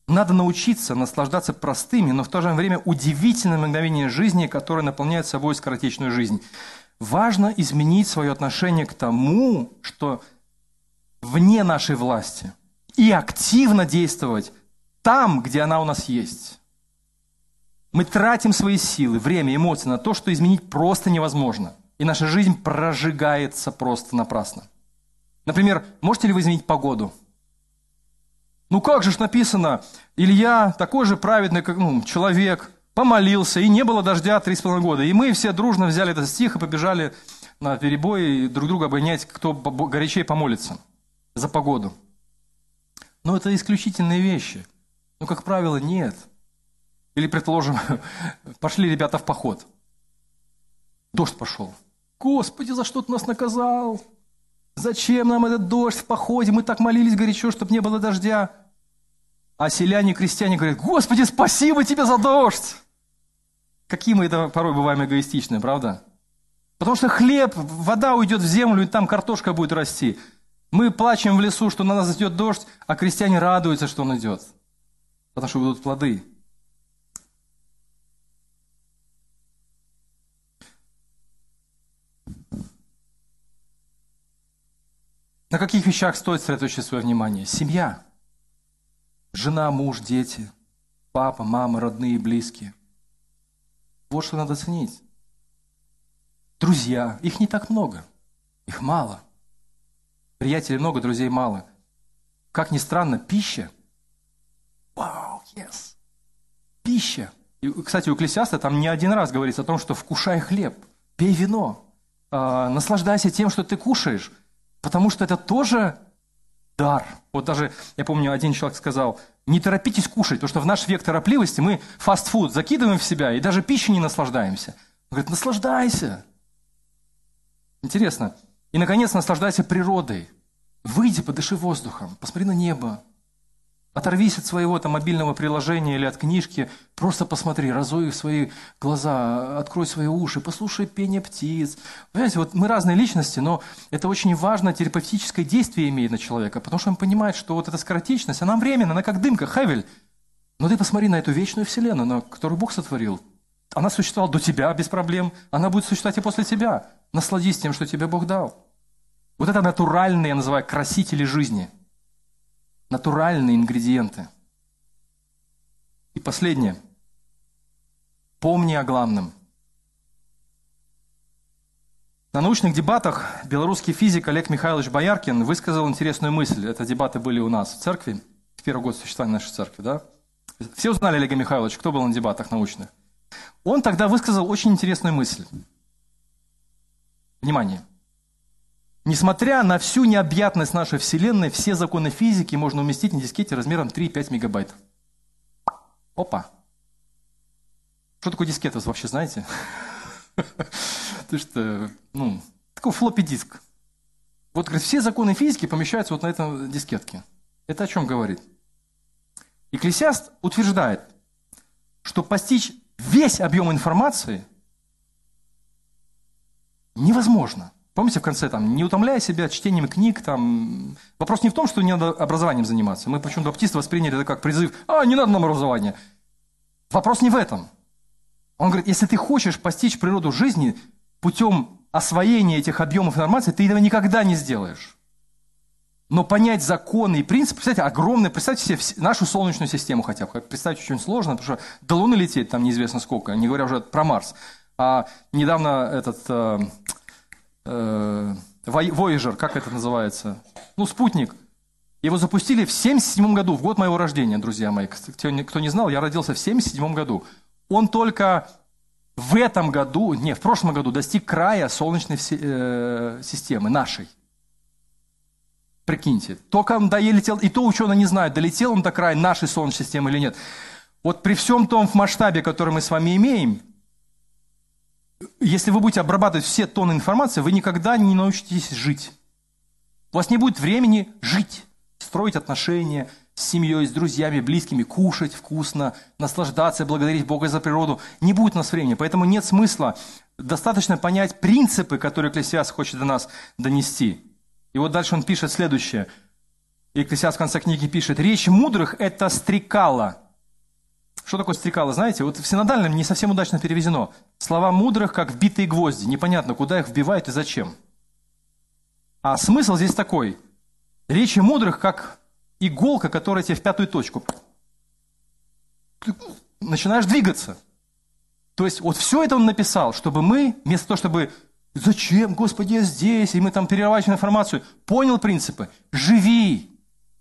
Надо научиться наслаждаться простыми, но в то же время удивительными мгновениями жизни, которые наполняют собой скоротечную жизнь. Важно изменить свое отношение к тому, что вне нашей власти, и активно действовать там, где она у нас есть. Мы тратим свои силы, время, эмоции на то, что изменить просто невозможно и наша жизнь прожигается просто напрасно. Например, можете ли вы изменить погоду? Ну как же ж написано, Илья такой же праведный как, ну, человек, помолился, и не было дождя три с половиной года. И мы все дружно взяли этот стих и побежали на перебой друг друга обгонять, кто горячее помолится за погоду. Но это исключительные вещи. Ну, как правило, нет. Или, предположим, пошли ребята в поход. Дождь пошел. Господи, за что ты нас наказал? Зачем нам этот дождь в походе? Мы так молились горячо, чтобы не было дождя. А селяне, крестьяне говорят, Господи, спасибо тебе за дождь. Какие мы это порой бываем эгоистичны, правда? Потому что хлеб, вода уйдет в землю, и там картошка будет расти. Мы плачем в лесу, что на нас идет дождь, а крестьяне радуются, что он идет. Потому что будут плоды. На каких вещах стоит сосредоточить свое внимание? Семья. Жена, муж, дети, папа, мама, родные, близкие. Вот что надо ценить. Друзья. Их не так много. Их мало. Приятелей много, друзей мало. как ни странно, пища. Вау, yes. Пища. И, кстати, у Экклесиаста там не один раз говорится о том, что вкушай хлеб, пей вино, э, наслаждайся тем, что ты кушаешь, потому что это тоже дар. Вот даже, я помню, один человек сказал, не торопитесь кушать, потому что в наш век торопливости мы фастфуд закидываем в себя и даже пищей не наслаждаемся. Он говорит, наслаждайся. Интересно. И, наконец, наслаждайся природой. Выйди, подыши воздухом, посмотри на небо. Оторвись от своего там, мобильного приложения или от книжки, просто посмотри, разуй свои глаза, открой свои уши, послушай пение птиц. Понимаете, вот мы разные личности, но это очень важно, терапевтическое действие имеет на человека, потому что он понимает, что вот эта скоротечность, она временна, она как дымка, хевель. Но ты посмотри на эту вечную вселенную, на которую Бог сотворил. Она существовала до тебя без проблем, она будет существовать и после тебя. Насладись тем, что тебе Бог дал. Вот это натуральные, я называю, красители жизни. Натуральные ингредиенты. И последнее. Помни о главном. На научных дебатах белорусский физик Олег Михайлович Бояркин высказал интересную мысль. Это дебаты были у нас в церкви, в первый год существования нашей церкви. Да? Все узнали Олега Михайловича, кто был на дебатах научных. Он тогда высказал очень интересную мысль. Внимание. Несмотря на всю необъятность нашей Вселенной, все законы физики можно уместить на дискете размером 3,5 мегабайт. Опа! Что такое дискет, вы вообще знаете? То что, ну, такой флоппи диск. Вот, говорит, все законы физики помещаются вот на этом дискетке. Это о чем говорит? Экклесиаст утверждает, что постичь весь объем информации невозможно. Помните в конце, там, не утомляя себя чтением книг, там, вопрос не в том, что не надо образованием заниматься. Мы почему-то баптисты восприняли это как призыв, а, не надо нам образования. Вопрос не в этом. Он говорит, если ты хочешь постичь природу жизни путем освоения этих объемов информации, ты этого никогда не сделаешь. Но понять законы и принципы, представьте, огромное, представьте себе нашу Солнечную систему хотя бы. Представьте, очень сложно, потому что до Луны лететь там неизвестно сколько, не говоря уже про Марс. А недавно этот э, Voyager, как это называется? Ну, спутник. Его запустили в 77 году, в год моего рождения, друзья мои. Кто не знал, я родился в 77 году. Он только в этом году, не, в прошлом году достиг края Солнечной э, системы, нашей. Прикиньте, только он долетел, и то ученые не знают, долетел он до края нашей Солнечной системы или нет. Вот при всем том масштабе, который мы с вами имеем, если вы будете обрабатывать все тонны информации, вы никогда не научитесь жить. У вас не будет времени жить, строить отношения с семьей, с друзьями, близкими, кушать вкусно, наслаждаться, благодарить Бога за природу. Не будет у нас времени, поэтому нет смысла. Достаточно понять принципы, которые Экклесиас хочет до нас донести. И вот дальше он пишет следующее. Экклесиас в конце книги пишет, «Речь мудрых – это стрекала». Что такое стрекала, знаете? Вот в синодальном не совсем удачно переведено. Слова мудрых, как вбитые гвозди. Непонятно, куда их вбивают и зачем. А смысл здесь такой. Речи мудрых, как иголка, которая тебе в пятую точку. Ты начинаешь двигаться. То есть вот все это он написал, чтобы мы, вместо того, чтобы Зачем, Господи, я здесь? И мы там перерабатываем информацию. Понял принципы? Живи,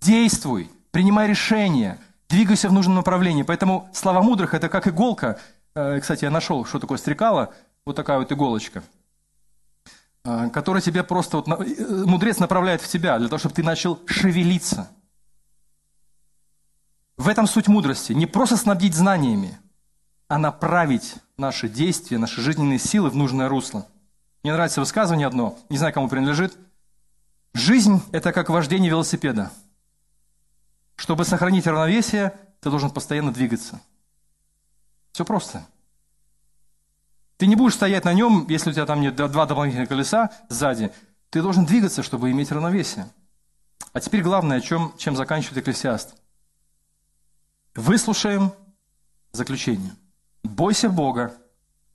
действуй, принимай решения, двигайся в нужном направлении. Поэтому слова мудрых – это как иголка. Э, кстати, я нашел, что такое стрекало. Вот такая вот иголочка э, которая тебе просто, вот, э, мудрец направляет в тебя, для того, чтобы ты начал шевелиться. В этом суть мудрости. Не просто снабдить знаниями, а направить наши действия, наши жизненные силы в нужное русло. Мне нравится высказывание одно, не знаю, кому принадлежит. Жизнь – это как вождение велосипеда. Чтобы сохранить равновесие, ты должен постоянно двигаться. Все просто. Ты не будешь стоять на нем, если у тебя там нет два дополнительных колеса сзади. Ты должен двигаться, чтобы иметь равновесие. А теперь главное, о чем, чем заканчивает Экклесиаст. Выслушаем заключение. Бойся Бога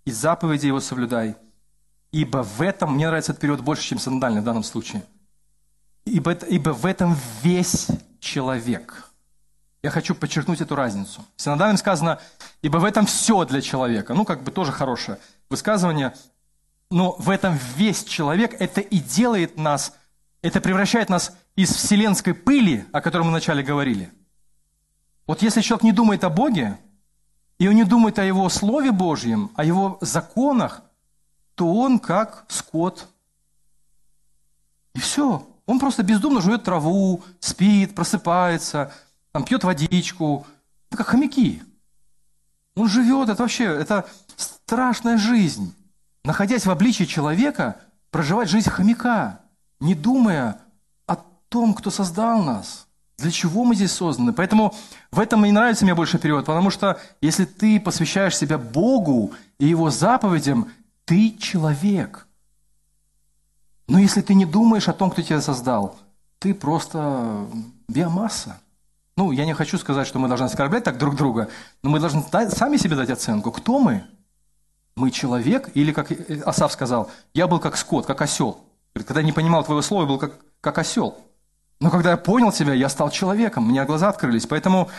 и заповеди Его соблюдай – Ибо в этом, мне нравится этот период больше, чем синодальный в данном случае. Ибо, ибо в этом весь человек. Я хочу подчеркнуть эту разницу. В синодальном сказано, ибо в этом все для человека. Ну, как бы тоже хорошее высказывание. Но в этом весь человек, это и делает нас это превращает нас из вселенской пыли, о которой мы вначале говорили. Вот если человек не думает о Боге, и он не думает о Его Слове Божьем, о Его законах, то он как скот. И все. Он просто бездумно жует траву, спит, просыпается, там, пьет водичку. Это как хомяки. Он живет, это вообще, это страшная жизнь. Находясь в обличии человека, проживать жизнь хомяка, не думая о том, кто создал нас, для чего мы здесь созданы. Поэтому в этом и нравится мне больше перевод, потому что если ты посвящаешь себя Богу и Его заповедям, ты человек. Но если ты не думаешь о том, кто тебя создал, ты просто биомасса. Ну, я не хочу сказать, что мы должны оскорблять так друг друга, но мы должны сами себе дать оценку. Кто мы? Мы человек, или, как Асав сказал, я был как скот, как осел. Когда я не понимал твоего слова, я был как, как осел. Но когда я понял тебя, я стал человеком, у меня глаза открылись. Поэтому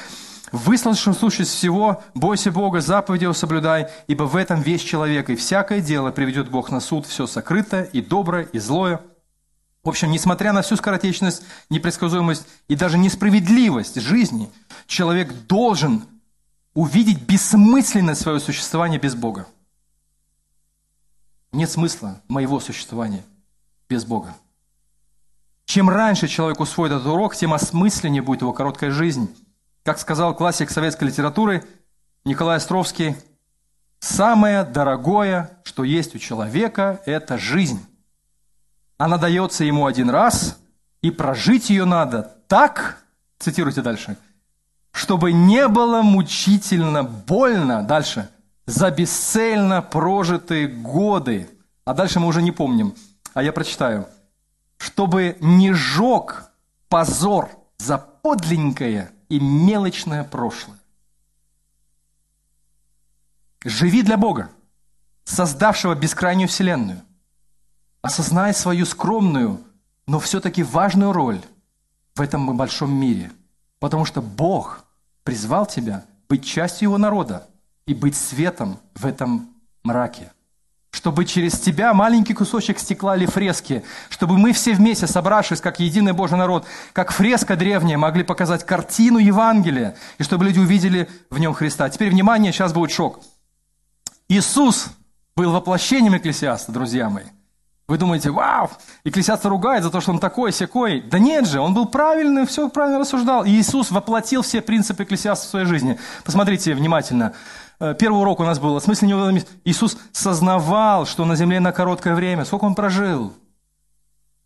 Выслушав сущность всего, бойся Бога, заповеди его соблюдай, ибо в этом весь человек, и всякое дело приведет Бог на суд, все сокрытое, и доброе, и злое. В общем, несмотря на всю скоротечность, непредсказуемость и даже несправедливость жизни, человек должен увидеть бессмысленность своего существования без Бога. Нет смысла моего существования без Бога. Чем раньше человек усвоит этот урок, тем осмысленнее будет его короткая жизнь. Как сказал классик советской литературы Николай Островский, самое дорогое, что есть у человека, это жизнь. Она дается ему один раз, и прожить ее надо так, цитируйте дальше, чтобы не было мучительно больно, дальше, за бесцельно прожитые годы. А дальше мы уже не помним, а я прочитаю. Чтобы не жег позор за подлинненькое и мелочное прошлое. Живи для Бога, создавшего бескрайнюю вселенную. Осознай свою скромную, но все-таки важную роль в этом большом мире. Потому что Бог призвал тебя быть частью Его народа и быть светом в этом мраке чтобы через тебя маленький кусочек стекла или фрески, чтобы мы все вместе, собравшись как единый Божий народ, как фреска древняя, могли показать картину Евангелия, и чтобы люди увидели в нем Христа. Теперь, внимание, сейчас будет шок. Иисус был воплощением Экклесиаста, друзья мои. Вы думаете, вау, Экклесиаст ругает за то, что он такой, секой. Да нет же, он был правильный, все правильно рассуждал. И Иисус воплотил все принципы Экклесиаста в своей жизни. Посмотрите внимательно. Э, первый урок у нас был, в смысле не Иисус сознавал, что на земле на короткое время. Сколько он прожил?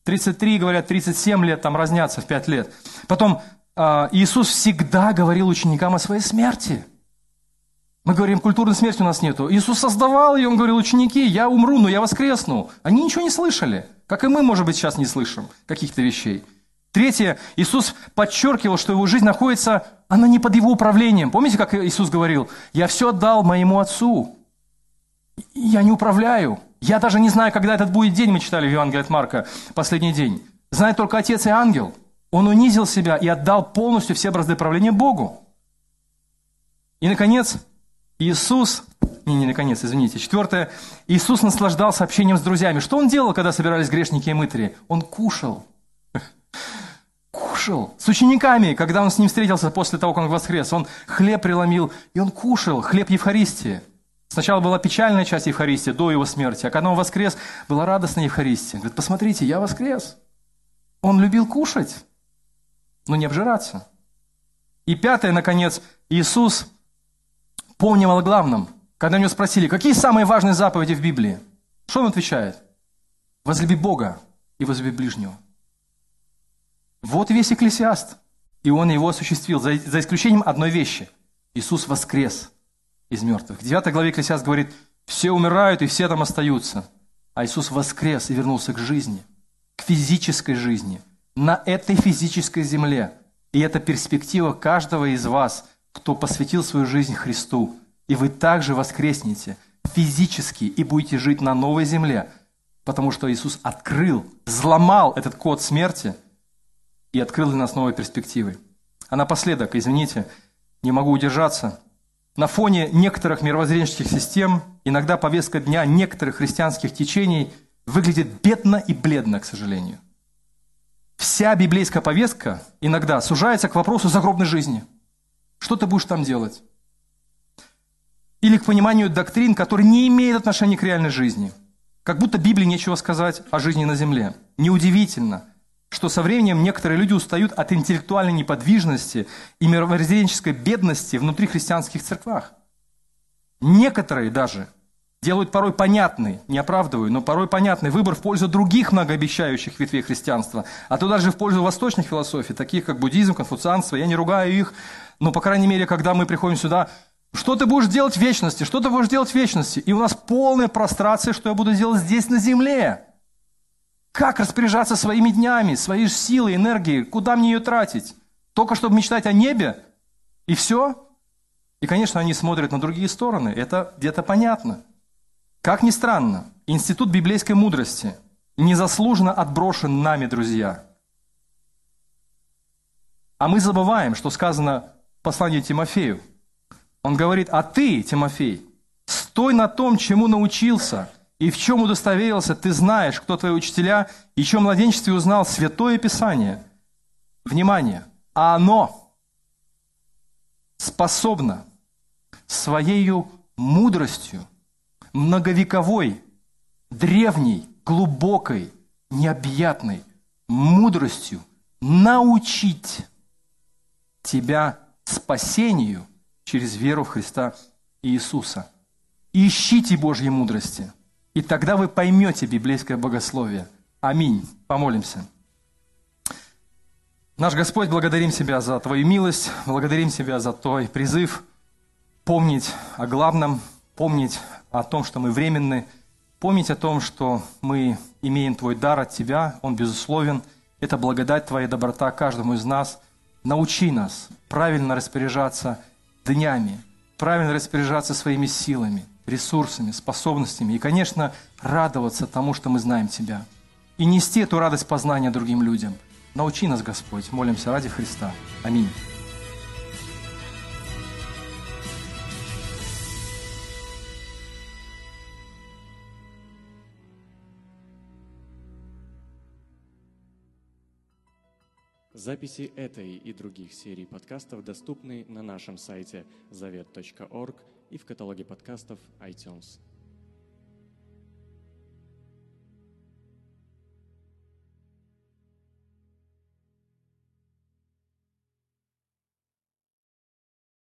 33, говорят, 37 лет, там разнятся в 5 лет. Потом э, Иисус всегда говорил ученикам о своей смерти. Мы говорим, культурной смерти у нас нету. Иисус создавал ее, он говорил, ученики, я умру, но я воскресну. Они ничего не слышали, как и мы, может быть, сейчас не слышим каких-то вещей. Третье, Иисус подчеркивал, что его жизнь находится, она не под его управлением. Помните, как Иисус говорил, я все отдал моему Отцу. Я не управляю. Я даже не знаю, когда этот будет день, мы читали в Евангелии от Марка, последний день. Знает только Отец и ангел. Он унизил себя и отдал полностью все бразды правления Богу. И, наконец, Иисус, не, не наконец, извините, четвертое, Иисус наслаждался общением с друзьями. Что Он делал, когда собирались грешники и мытари? Он кушал кушал с учениками, когда он с ним встретился после того, как он воскрес. Он хлеб преломил, и он кушал хлеб Евхаристии. Сначала была печальная часть Евхаристии до его смерти, а когда он воскрес, была радостная Евхаристия. Говорит, посмотрите, я воскрес. Он любил кушать, но не обжираться. И пятое, наконец, Иисус помнил о главном. Когда у него спросили, какие самые важные заповеди в Библии? Что он отвечает? Возлюби Бога и возлюби ближнего. Вот весь экклесиаст. И он его осуществил, за, за исключением одной вещи. Иисус воскрес из мертвых. В 9 главе Экклесиаст говорит, все умирают и все там остаются. А Иисус воскрес и вернулся к жизни, к физической жизни, на этой физической земле. И это перспектива каждого из вас, кто посвятил свою жизнь Христу. И вы также воскреснете физически и будете жить на новой земле, потому что Иисус открыл, взломал этот код смерти – и открыл для нас новые перспективы. А напоследок, извините, не могу удержаться, на фоне некоторых мировоззренческих систем иногда повестка дня некоторых христианских течений выглядит бедно и бледно, к сожалению. Вся библейская повестка иногда сужается к вопросу загробной жизни. Что ты будешь там делать? Или к пониманию доктрин, которые не имеют отношения к реальной жизни. Как будто Библии нечего сказать о жизни на земле. Неудивительно, что со временем некоторые люди устают от интеллектуальной неподвижности и мировоззренческой бедности внутри христианских церквах. Некоторые даже делают порой понятный, не оправдываю, но порой понятный выбор в пользу других многообещающих ветвей христианства, а то даже в пользу восточных философий, таких как буддизм, конфуцианство. Я не ругаю их, но, по крайней мере, когда мы приходим сюда, что ты будешь делать в вечности? Что ты будешь делать в вечности? И у нас полная прострация, что я буду делать здесь на земле. Как распоряжаться своими днями, своей силой, энергией? Куда мне ее тратить? Только чтобы мечтать о небе? И все? И, конечно, они смотрят на другие стороны. Это где-то понятно. Как ни странно, институт библейской мудрости незаслуженно отброшен нами, друзья. А мы забываем, что сказано в послании Тимофею. Он говорит, а ты, Тимофей, стой на том, чему научился – и в чем удостоверился, ты знаешь, кто твои учителя, и чем в младенчестве узнал Святое Писание. Внимание! Оно способно своей мудростью, многовековой, древней, глубокой, необъятной мудростью научить тебя спасению через веру в Христа Иисуса. Ищите Божьей мудрости – и тогда вы поймете библейское богословие. Аминь. Помолимся. Наш Господь, благодарим Тебя за Твою милость, благодарим Тебя за Твой призыв помнить о главном, помнить о том, что мы временны, помнить о том, что мы имеем Твой дар от Тебя, он безусловен. Это благодать Твоя доброта каждому из нас. Научи нас правильно распоряжаться днями, правильно распоряжаться своими силами, ресурсами, способностями. И, конечно, радоваться тому, что мы знаем Тебя. И нести эту радость познания другим людям. Научи нас, Господь. Молимся ради Христа. Аминь. Записи этой и других серий подкастов доступны на нашем сайте завет.орг и в каталоге подкастов iTunes.